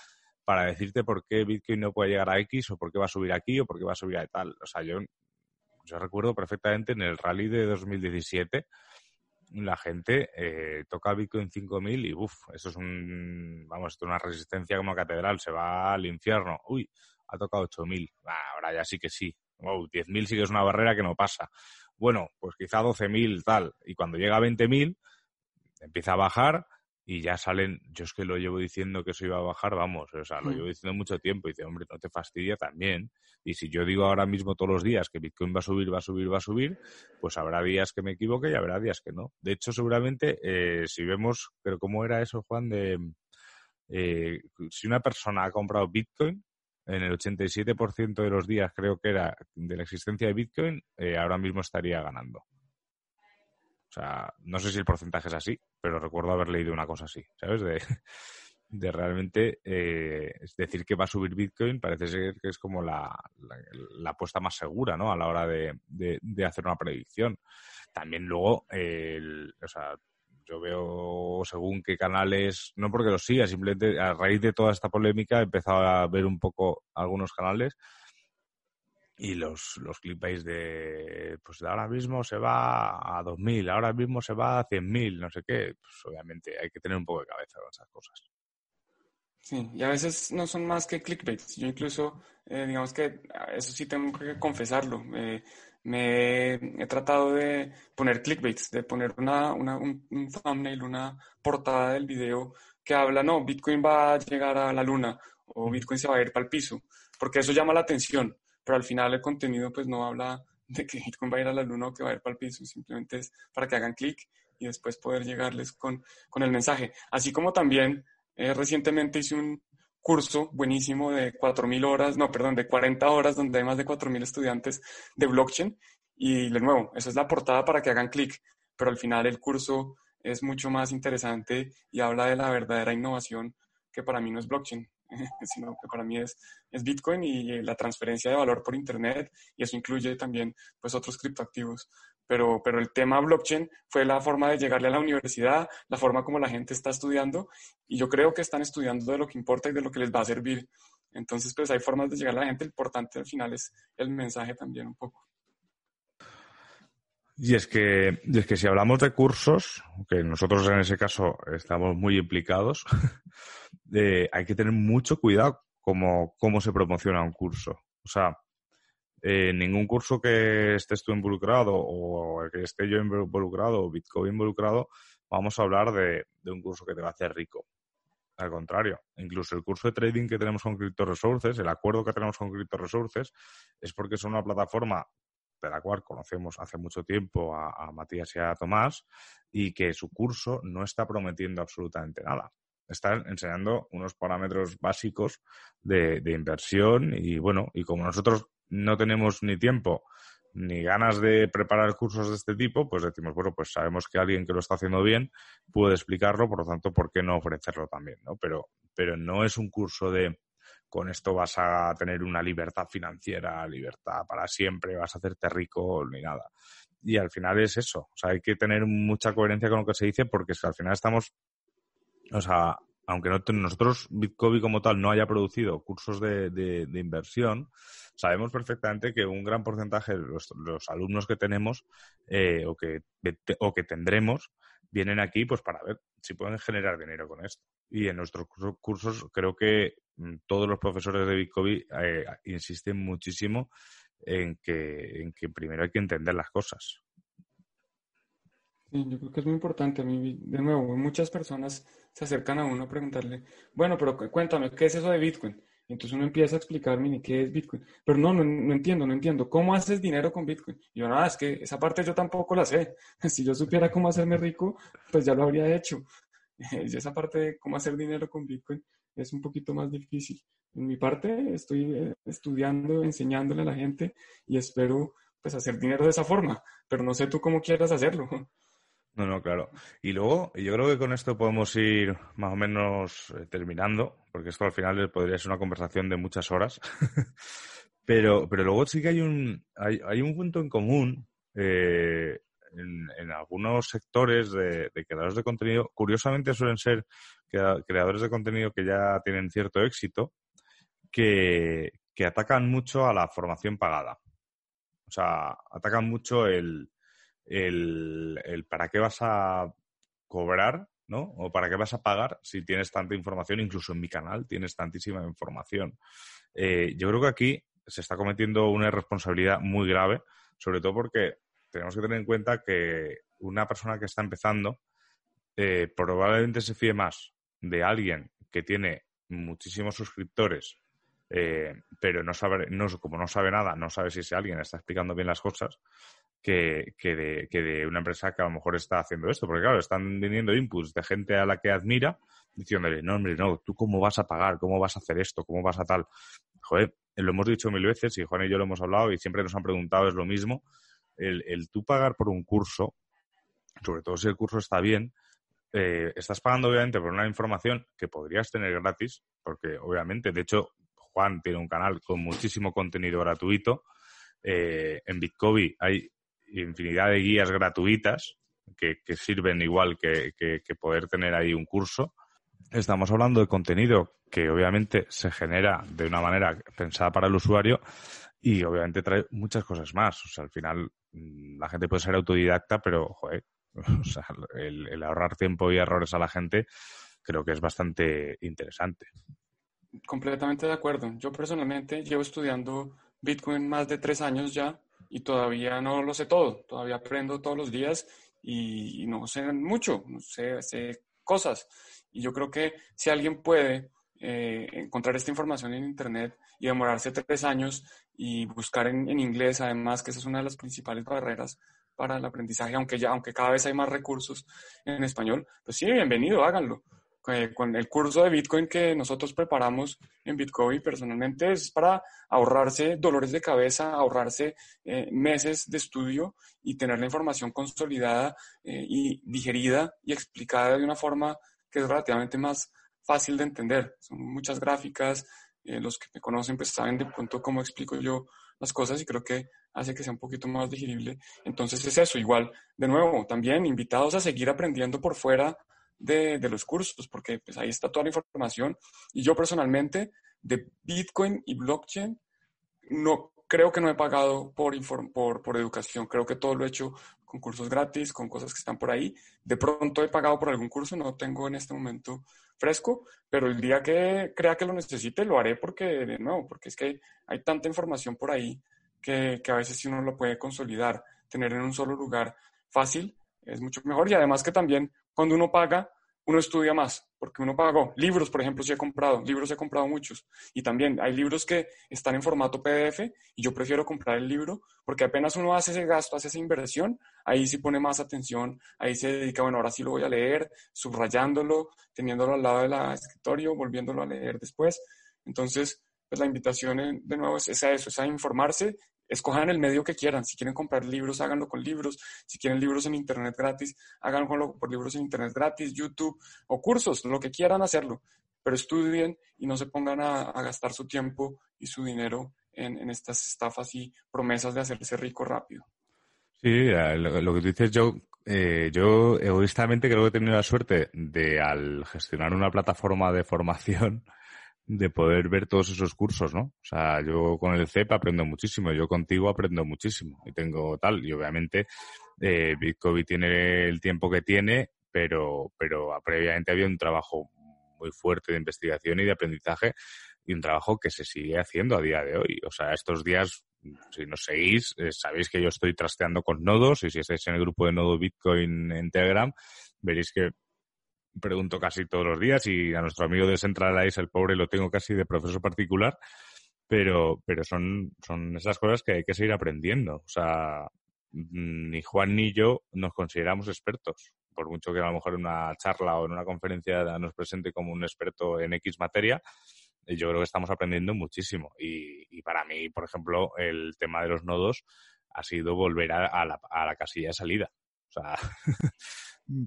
para decirte por qué Bitcoin no puede llegar a X o por qué va a subir aquí o por qué va a subir a tal. O sea, yo, recuerdo perfectamente en el rally de 2017 la gente eh, toca Bitcoin 5000 y uff, eso es un, vamos, esto es una resistencia como catedral, se va al infierno. Uy, ha tocado 8000. ahora ya sí que sí. Wow, 10.000 sí que es una barrera que no pasa. Bueno, pues quizá 12.000 tal. Y cuando llega a 20.000 empieza a bajar y ya salen, yo es que lo llevo diciendo que eso iba a bajar, vamos, o sea, lo mm. llevo diciendo mucho tiempo y dice, hombre, no te fastidia también. Y si yo digo ahora mismo todos los días que Bitcoin va a subir, va a subir, va a subir, pues habrá días que me equivoque y habrá días que no. De hecho, seguramente, eh, si vemos, pero ¿cómo era eso, Juan? De eh, si una persona ha comprado Bitcoin, en el 87% de los días creo que era de la existencia de Bitcoin, eh, ahora mismo estaría ganando. Sea, no sé si el porcentaje es así, pero recuerdo haber leído una cosa así, ¿sabes? De, <laughs> de realmente eh, es decir que va a subir Bitcoin parece ser que es como la, la, apuesta más segura, ¿no? A la hora de, de, hacer una predicción. También luego, o sea, yo veo según qué canales, no porque los siga, simplemente a raíz de toda esta polémica he empezado a ver un poco algunos canales y los, los clickbaits de, pues ahora mismo se va a 2.000, ahora mismo se va a 100.000, no sé qué, pues obviamente hay que tener un poco de cabeza con esas cosas. Sí, y a veces no son más que clickbaits. Yo incluso, eh, digamos que eso sí tengo que confesarlo. me he tratado de poner clickbaits, de poner una, una un, un, thumbnail, una portada del video que habla, no, Bitcoin va a llegar a la luna o Bitcoin se va a ir para el piso, porque eso llama la atención pero al final el contenido pues no habla de que Bitcoin <laughs> va a ir a la luna o que va a ir para el piso, simplemente es para que hagan clic y después poder llegarles con, con el mensaje. Así como también eh, recientemente hice un curso buenísimo de 4.000 horas, no, perdón, de 40 horas, donde hay más de 4.000 estudiantes de blockchain. Y de nuevo, esa es la portada para que hagan clic, pero al final el curso es mucho más interesante y habla de la verdadera innovación que para mí no es blockchain. <laughs> sino que para mí es, es Bitcoin y la transferencia de valor por Internet y eso incluye también pues otros criptoactivos. pero, pero el tema blockchain fue la forma de llegarle a la universidad, la forma como la gente está estudiando, y yo creo que están estudiando de lo que importa y de lo que les va a servir. Entonces, pues hay formas de llegar a la gente, importante al final es el mensaje también un poco. Y es que, y es que si hablamos de cursos, que nosotros en ese caso estamos muy implicados, <laughs> eh, hay que tener mucho cuidado cómo, cómo se promociona un curso. O sea, eh, ningún curso que estés tú involucrado o el que esté yo involucrado o Bitcoin involucrado, vamos a hablar de, de, un curso que te va a hacer rico. Al contrario, incluso el curso de trading que tenemos con Crypto Resources, el acuerdo que tenemos con Crypto Resources, es porque son una plataforma de la cual conocemos hace mucho tiempo a, Matías y a Tomás, y que su curso no está prometiendo absolutamente nada. Están enseñando unos parámetros básicos de, inversión y bueno, y como nosotros no tenemos ni tiempo ni ganas de preparar cursos de este tipo, pues decimos, bueno, pues sabemos que alguien que lo está haciendo bien puede explicarlo, por lo tanto, ¿por qué no ofrecerlo también? ¿no? Pero, pero no es un curso de, con esto vas a tener una libertad financiera, libertad para siempre, vas a hacerte rico ni nada. Y al final es eso, o sea, hay que tener mucha coherencia con lo que se dice porque es que al final estamos, o sea, aunque no nosotros Bitcoin como tal no haya producido cursos de, de, inversión, sabemos perfectamente que un gran porcentaje de los, los alumnos que tenemos eh, o, que, o que tendremos vienen aquí pues para ver si pueden generar dinero con esto. Y en nuestros cursos creo que mm, todos los profesores de Bitcoin eh, insisten muchísimo en que, en que primero hay que entender las cosas. Sí, yo creo que es muy importante. A mí, de nuevo, muchas personas se acercan a uno a preguntarle, bueno, pero cuéntame, ¿qué es eso de Bitcoin? Entonces uno empieza a explicarme ni qué es Bitcoin. Pero no, no, no, entiendo, no entiendo. ¿Cómo haces dinero con Bitcoin? Yo, nada, es que esa parte yo tampoco la sé. <laughs> Si yo supiera cómo hacerme rico, pues ya lo habría hecho. <laughs> Y esa parte de cómo hacer dinero con Bitcoin es un poquito más difícil. En mi parte estoy eh, estudiando, enseñándole a la gente y espero pues hacer dinero de esa forma, pero no sé tú cómo quieras hacerlo. No, no, claro. Y luego, yo creo que con esto podemos ir más o menos eh, terminando, porque esto al final podría ser una conversación de muchas horas. <laughs> pero, pero luego sí que hay un, hay, hay un punto en común eh, en, algunos sectores de, de, creadores de contenido. Curiosamente suelen ser creadores de contenido que ya tienen cierto éxito, que, que atacan mucho a la formación pagada. O sea, atacan mucho el, el, para qué vas a cobrar, ¿no? O para qué vas a pagar si tienes tanta información, incluso en mi canal tienes tantísima información. Eh, yo creo que aquí se está cometiendo una irresponsabilidad muy grave, sobre todo porque tenemos que tener en cuenta que una persona que está empezando eh, probablemente se fíe más de alguien que tiene muchísimos suscriptores, eh, pero no sabe, no, como no sabe nada, no sabe si ese alguien está explicando bien las cosas, que, que, de, que, de, una empresa que a lo mejor está haciendo esto. Porque claro, están viniendo inputs de gente a la que admira, diciéndole, no, hombre, no, ¿tú cómo vas a pagar? ¿Cómo vas a hacer esto? ¿Cómo vas a tal? Joder, lo hemos dicho mil veces y Juan y yo lo hemos hablado y siempre nos han preguntado, es lo mismo. El, el tú pagar por un curso, sobre todo si el curso está bien, eh, estás pagando obviamente por una información que podrías tener gratis, porque obviamente, de hecho, Juan tiene un canal con muchísimo contenido gratuito. Eh, en Bitcoin hay infinidad de guías gratuitas que, sirven igual que, poder tener ahí un curso. Estamos hablando de contenido que obviamente se genera de una manera pensada para el usuario y obviamente trae muchas cosas más. Al final mm, la gente puede ser autodidacta, pero <laughs> el, ahorrar tiempo y errores a la gente creo que es bastante interesante. Completamente de acuerdo. Yo personalmente llevo estudiando Bitcoin más de tres años ya y todavía no lo sé todo, todavía aprendo todos los días y, no sé mucho, no sé, cosas. Y yo creo que si alguien puede eh, encontrar esta información en Internet y demorarse tres años y buscar en, en, inglés, además, que esa es una de las principales barreras para el aprendizaje, aunque, ya, aunque cada vez hay más recursos en español, pues sí, bienvenido, háganlo. Eh, con el curso de Bitcoin que nosotros preparamos en Bitcoin personalmente es para ahorrarse dolores de cabeza, ahorrarse eh, meses de estudio y tener la información consolidada eh, y digerida y explicada de una forma que es relativamente más fácil de entender. Son muchas gráficas, los que me conocen pues saben de pronto cómo explico yo las cosas y creo que hace que sea un poquito más digerible. Entonces es eso, igual, de nuevo, también invitados a seguir aprendiendo por fuera de, los cursos, porque pues ahí está toda la información. Y yo personalmente, de Bitcoin y blockchain, no creo que no he pagado por, por, por educación, creo que todo lo he hecho con cursos gratis, con cosas que están por ahí. De pronto he pagado por algún curso, no tengo en este momento fresco, pero el día que crea que lo necesite lo haré porque, de nuevo, porque es que hay tanta información por ahí que, que a veces si uno lo puede consolidar, tener en un solo lugar fácil, es mucho mejor. Y además que también cuando uno paga, uno estudia más, porque uno pagó. Libros, por ejemplo, sí he comprado, libros he comprado muchos. Y también hay libros que están en formato PDF y yo prefiero comprar el libro porque apenas uno hace ese gasto, hace esa inversión, ahí sí pone más atención, ahí se dedica, bueno, ahora sí lo voy a leer, subrayándolo, teniéndolo al lado del escritorio, volviéndolo a leer después. Entonces, pues la invitación eh, de nuevo es, a eso, es a informarse escojan el medio que quieran. Si quieren comprar libros, háganlo con libros. Si quieren libros en Internet gratis, háganlo por libros en Internet gratis, YouTube o cursos, lo que quieran hacerlo. Pero estudien y no se pongan a, gastar su tiempo y su dinero en, estas estafas y promesas de hacerse rico rápido. Sí, lo, que tú dices, yo, eh, yo egoístamente creo que he tenido la suerte de, al gestionar una plataforma de formación, de poder ver todos esos cursos, ¿no? O sea, yo con el CEP aprendo muchísimo, yo contigo aprendo muchísimo y tengo tal, y obviamente eh, Bitcoin tiene el tiempo que tiene, pero, pero previamente había un trabajo muy fuerte de investigación y de aprendizaje y un trabajo que se sigue haciendo a día de hoy. O sea, estos días, si nos seguís, eh, sabéis que yo estoy trasteando con nodos y si estáis en el grupo de nodo Bitcoin en Telegram, veréis que pregunto casi todos los días y a nuestro amigo de Centralize, el pobre, lo tengo casi de profesor particular, pero, pero son, son esas cosas que hay que seguir aprendiendo. O sea, mm, ni Juan ni yo nos consideramos expertos, por mucho que a lo mejor en una charla o en una conferencia nos presente como un experto en X materia, yo creo que estamos aprendiendo muchísimo. Y, y para mí, por ejemplo, el tema de los nodos ha sido volver a, la, a la casilla de salida. O sea, <laughs>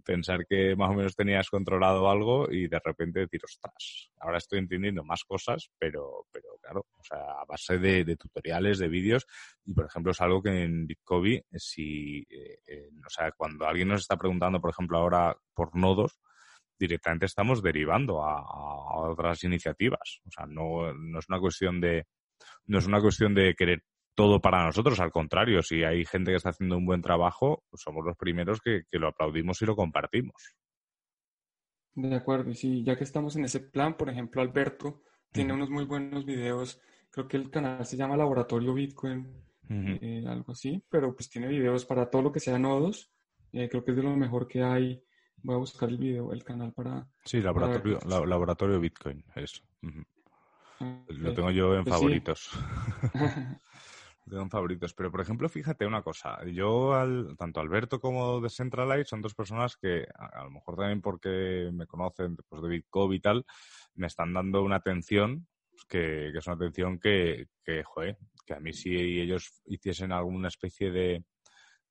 pensar que más o menos tenías controlado algo y de repente decir, ostras, ahora estoy entendiendo más cosas, pero, pero claro, o sea, a base de, tutoriales, de vídeos, y por ejemplo es algo que en Bitcoin, si, eh, eh, o sea, cuando alguien nos está preguntando, por ejemplo, ahora por nodos, directamente estamos derivando a, a, otras iniciativas. O sea, no, no es una cuestión de, no es una cuestión de querer todo para nosotros. Al contrario, si hay gente que está haciendo un buen trabajo, pues somos los primeros que, lo aplaudimos y lo compartimos. De acuerdo, y sí, ya que estamos en ese plan, por ejemplo, Alberto tiene unos muy buenos videos, creo que el canal se llama Laboratorio Bitcoin, eh, algo así, pero pues tiene videos para todo lo que sea nodos, eh, creo que es de lo mejor que hay. Voy a buscar el video, el canal para... Sí, Laboratorio, laboratorio Bitcoin, eso. Lo tengo yo en pues favoritos. <laughs> de favoritos. Pero, por ejemplo, fíjate una cosa. Yo, al, tanto Alberto como Decentralize son dos personas que, a, lo mejor también porque me conocen después de Bitcoin y tal, me están dando una atención que, que es una atención que, que, joder, que a mí si ellos hiciesen alguna especie de,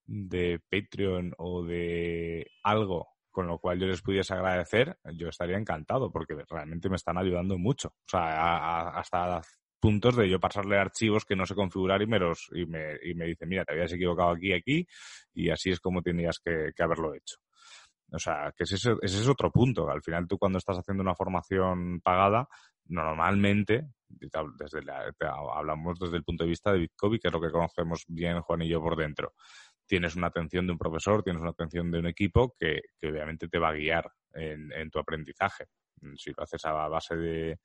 de Patreon o de algo con lo cual yo les pudiese agradecer, yo estaría encantado porque realmente me están ayudando mucho. O sea, hasta puntos de yo pasarle archivos que no sé configurar y me los y me, y me dice, mira, te habías equivocado aquí aquí y así es como tenías que, haberlo hecho. O sea, que ese, ese es otro punto. Al final tú cuando estás haciendo una formación pagada, normalmente, desde hablamos desde el punto de vista de Bitcoin, que es lo que conocemos bien Juan y yo por dentro. Tienes una atención de un profesor, tienes una atención de un equipo que, que obviamente te va a guiar en tu aprendizaje. Si lo haces a base de,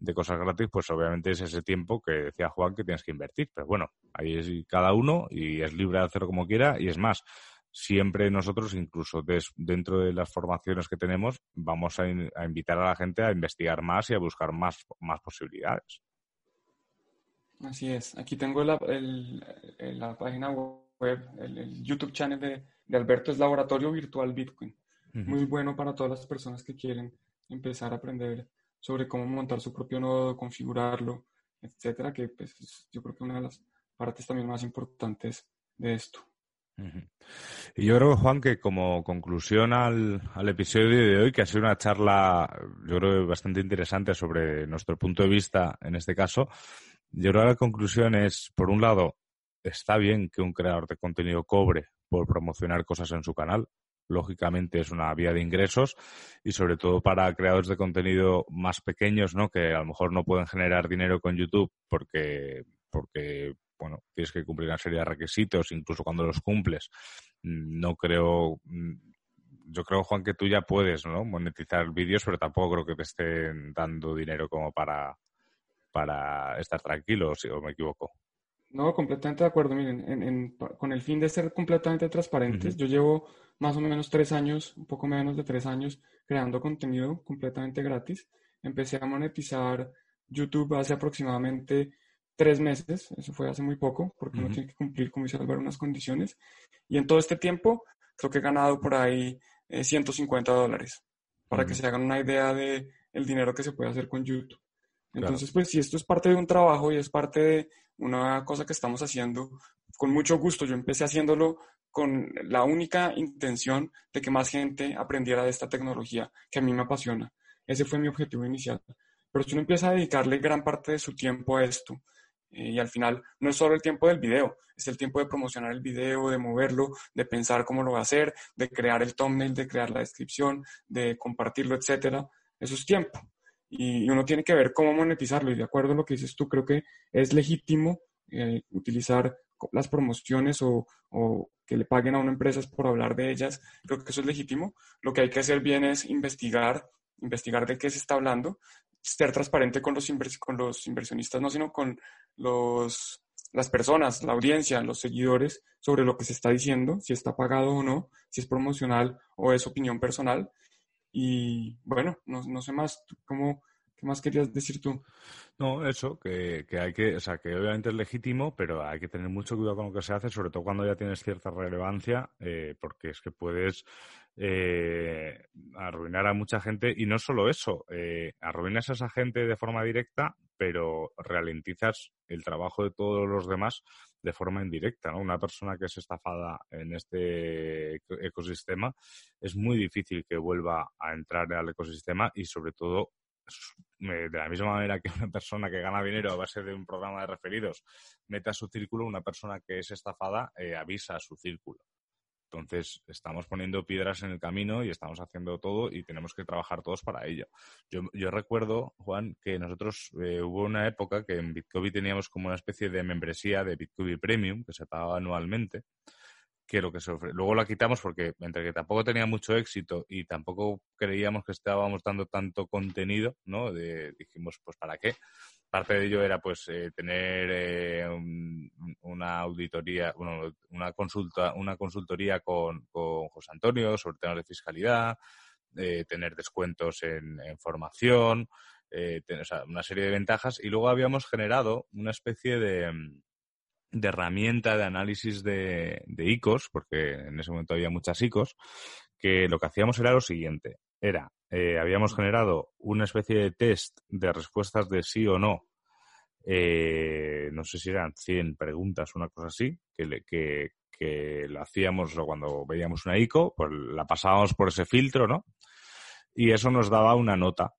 de cosas gratis, pues obviamente es ese tiempo que decía Juan que tienes que invertir. Pero bueno, ahí es cada uno y es libre de hacerlo como quiera. Y es más, siempre nosotros, incluso dentro de las formaciones que tenemos, vamos a, invitar a la gente a investigar más y a buscar más, más posibilidades. Así es. Aquí tengo la, la página web, el, YouTube channel de, de, Alberto, es Laboratorio Virtual Bitcoin. Muy bueno para todas las personas que quieren empezar a aprender sobre cómo montar su propio nodo, configurarlo, etcétera, que pues, yo creo que una de las partes también más importantes de esto. Y yo creo, Juan, que como conclusión al, al, episodio de hoy, que ha sido una charla, yo creo, bastante interesante sobre nuestro punto de vista en este caso, Yo creo que la conclusión es, por un lado, está bien que un creador de contenido cobre por promocionar cosas en su canal. Lógicamente es una vía de ingresos y sobre todo para creadores de contenido más pequeños, ¿no? Que a lo mejor no pueden generar dinero con YouTube porque, porque bueno, tienes que cumplir una serie de requisitos, incluso cuando los cumples. No creo, yo creo, Juan, que tú ya puedes, ¿no? Monetizar vídeos, pero tampoco creo que te estén dando dinero como para, para estar tranquilo, si o me equivoco. No, completamente de acuerdo. Miren, con el fin de ser completamente transparentes, yo llevo más o menos tres años, un poco menos de tres años, creando contenido completamente gratis. Empecé a monetizar YouTube hace aproximadamente tres meses, eso fue hace muy poco, porque uno tiene que cumplir, como dice Álvaro, unas condiciones. Y en todo este tiempo, creo que he ganado por ahí 150 eh, dólares, para que se hagan una idea de el dinero que se puede hacer con YouTube. Entonces, pues si esto es parte de un trabajo y es parte de una cosa que estamos haciendo, con mucho gusto. Yo empecé haciéndolo con la única intención de que más gente aprendiera de esta tecnología que a mí me apasiona. Ese fue mi objetivo inicial. Pero si uno empieza a dedicarle gran parte de su tiempo a esto, eh, y al final no es solo el tiempo del video, es el tiempo de promocionar el video, de moverlo, de pensar cómo lo va a hacer, de crear el thumbnail, de crear la descripción, de compartirlo, etcétera. Eso es tiempo y uno tiene que ver cómo monetizarlo. Y de acuerdo a lo que dices tú, creo que es legítimo eh, utilizar las promociones o, o, que le paguen a una empresa por hablar de ellas. Creo que eso es legítimo. Lo que hay que hacer bien es investigar, investigar de qué se está hablando, ser transparente con los, con los inversionistas, no sino con los, las personas, la audiencia, los seguidores, sobre lo que se está diciendo, si está pagado o no, si es promocional o es opinión personal y bueno, no, no sé más, ¿cómo, ¿qué más querías decir tú? No, eso, que, que, hay que, o sea, que obviamente es legítimo, pero hay que tener mucho cuidado con lo que se hace, sobre todo cuando ya tienes cierta relevancia, eh, porque es que puedes eh, arruinar a mucha gente y no solo eso, eh, arruinas a esa gente de forma directa, pero ralentizas el trabajo de todos los demás de forma indirecta. ¿no? Una persona que es estafada en este ecosistema es muy difícil que vuelva a entrar al ecosistema y sobre todo de la misma manera que una persona que gana dinero a base de un programa de referidos mete a su círculo, una persona que es estafada eh, avisa a su círculo. Entonces, estamos poniendo piedras en el camino y estamos haciendo todo y tenemos que trabajar todos para ello. Yo, yo recuerdo, Juan, que nosotros eh, hubo una época que en Bitcoin teníamos como una especie de membresía de Bitcoin Premium que se pagaba anualmente que lo que se ofrece. Luego la quitamos porque entre que tampoco tenía mucho éxito y tampoco creíamos que estábamos dando tanto contenido, ¿no? dijimos, pues ¿para qué? Parte de ello era pues eh, tener eh, una auditoría, bueno, una consulta, una consultoría con, José Antonio sobre temas de fiscalidad, eh, tener descuentos en, formación, tener, o sea, una serie de ventajas y luego habíamos generado una especie de de herramienta de análisis de, de ICOs, porque en ese momento había muchas ICOs, que lo que hacíamos era lo siguiente. Era, eh, habíamos generado una especie de test de respuestas de sí o no. Eh, no sé si eran 100 preguntas, una cosa así, que, que, que lo hacíamos cuando veíamos una ICO, pues la pasábamos por ese filtro, ¿no? Y eso nos daba una nota.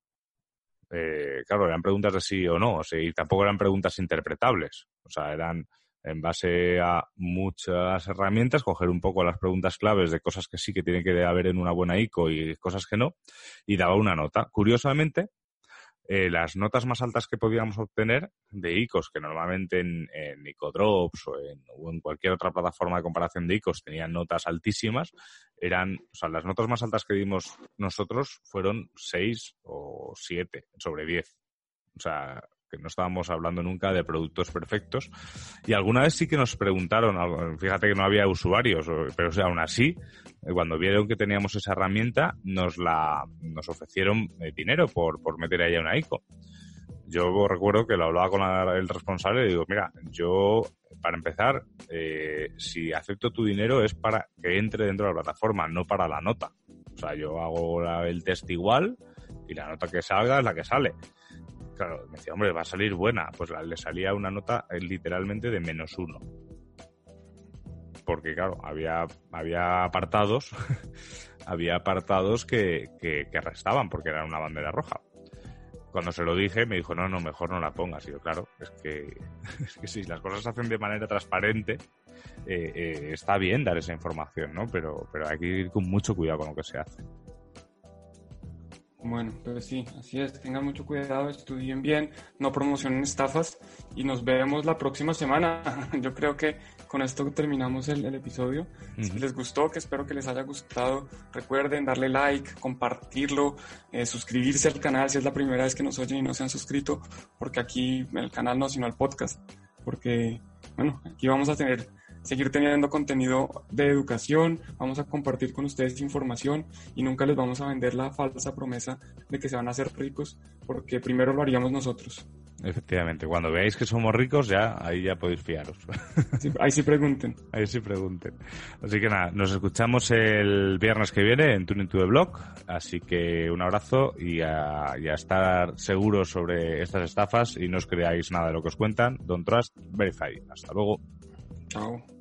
Eh, claro, eran preguntas de sí o no, o sea, y tampoco eran preguntas interpretables. O sea, eran en base a muchas herramientas, coger un poco las preguntas claves de cosas que sí que tiene que haber en una buena ICO y cosas que no, y daba una nota. Curiosamente, eh, las notas más altas que podíamos obtener de ICOs, que normalmente en, en ICODrops o en, o en, cualquier otra plataforma de comparación de ICOs tenían notas altísimas, eran, o sea, las notas más altas que dimos nosotros fueron 6 o 7 sobre 10. O sea, que no estábamos hablando nunca de productos perfectos. Y alguna vez sí que nos preguntaron, fíjate que no había usuarios, pero o aún así, eh, cuando vieron que teníamos esa herramienta, nos la nos ofrecieron eh, dinero por, por meter ahí una ICO. Yo recuerdo que lo hablaba con el responsable y digo, mira, yo, para empezar, eh, si acepto tu dinero es para que entre dentro de la plataforma, no para la nota. O sea, yo hago el test igual y la nota que salga es la que sale claro, me decía, hombre, va a salir buena. Pues le salía una nota eh, literalmente de menos uno. Porque, claro, había, había apartados, <laughs> había apartados que, que, restaban porque era una bandera roja. cuando se lo dije, me dijo, no, no, mejor no la pongas. Y yo, claro, es que, <laughs> es que si las cosas se hacen de manera transparente, eh, eh, está bien dar esa información, ¿no? Pero, pero hay que ir con mucho cuidado con lo que se hace. Bueno, pues sí, así es. Tengan mucho cuidado, estudien bien, no promocionen estafas y nos vemos la próxima semana. <laughs> Yo creo que con esto terminamos el, episodio. Si les gustó, que espero que les haya gustado, recuerden darle like, compartirlo, eh, suscribirse al canal si es la primera vez que nos oyen y no se han suscrito, porque aquí el canal no, sino al podcast. Porque, bueno, aquí vamos a tener seguir teniendo contenido de educación, vamos a compartir con ustedes información y nunca les vamos a vender la falsa promesa de que se van a hacer ricos, porque primero lo haríamos nosotros. Efectivamente, cuando veáis que somos ricos, ya ahí ya podéis fiaros. ahí sí pregunten. <laughs> Ahí sí pregunten. Así que nada, nos escuchamos el viernes que viene en Tuning to the Blog. Así que un abrazo y a, y a estar seguros sobre estas estafas y no os creáis nada de lo que os cuentan. Don't trust, verify. Hasta luego. Tchau.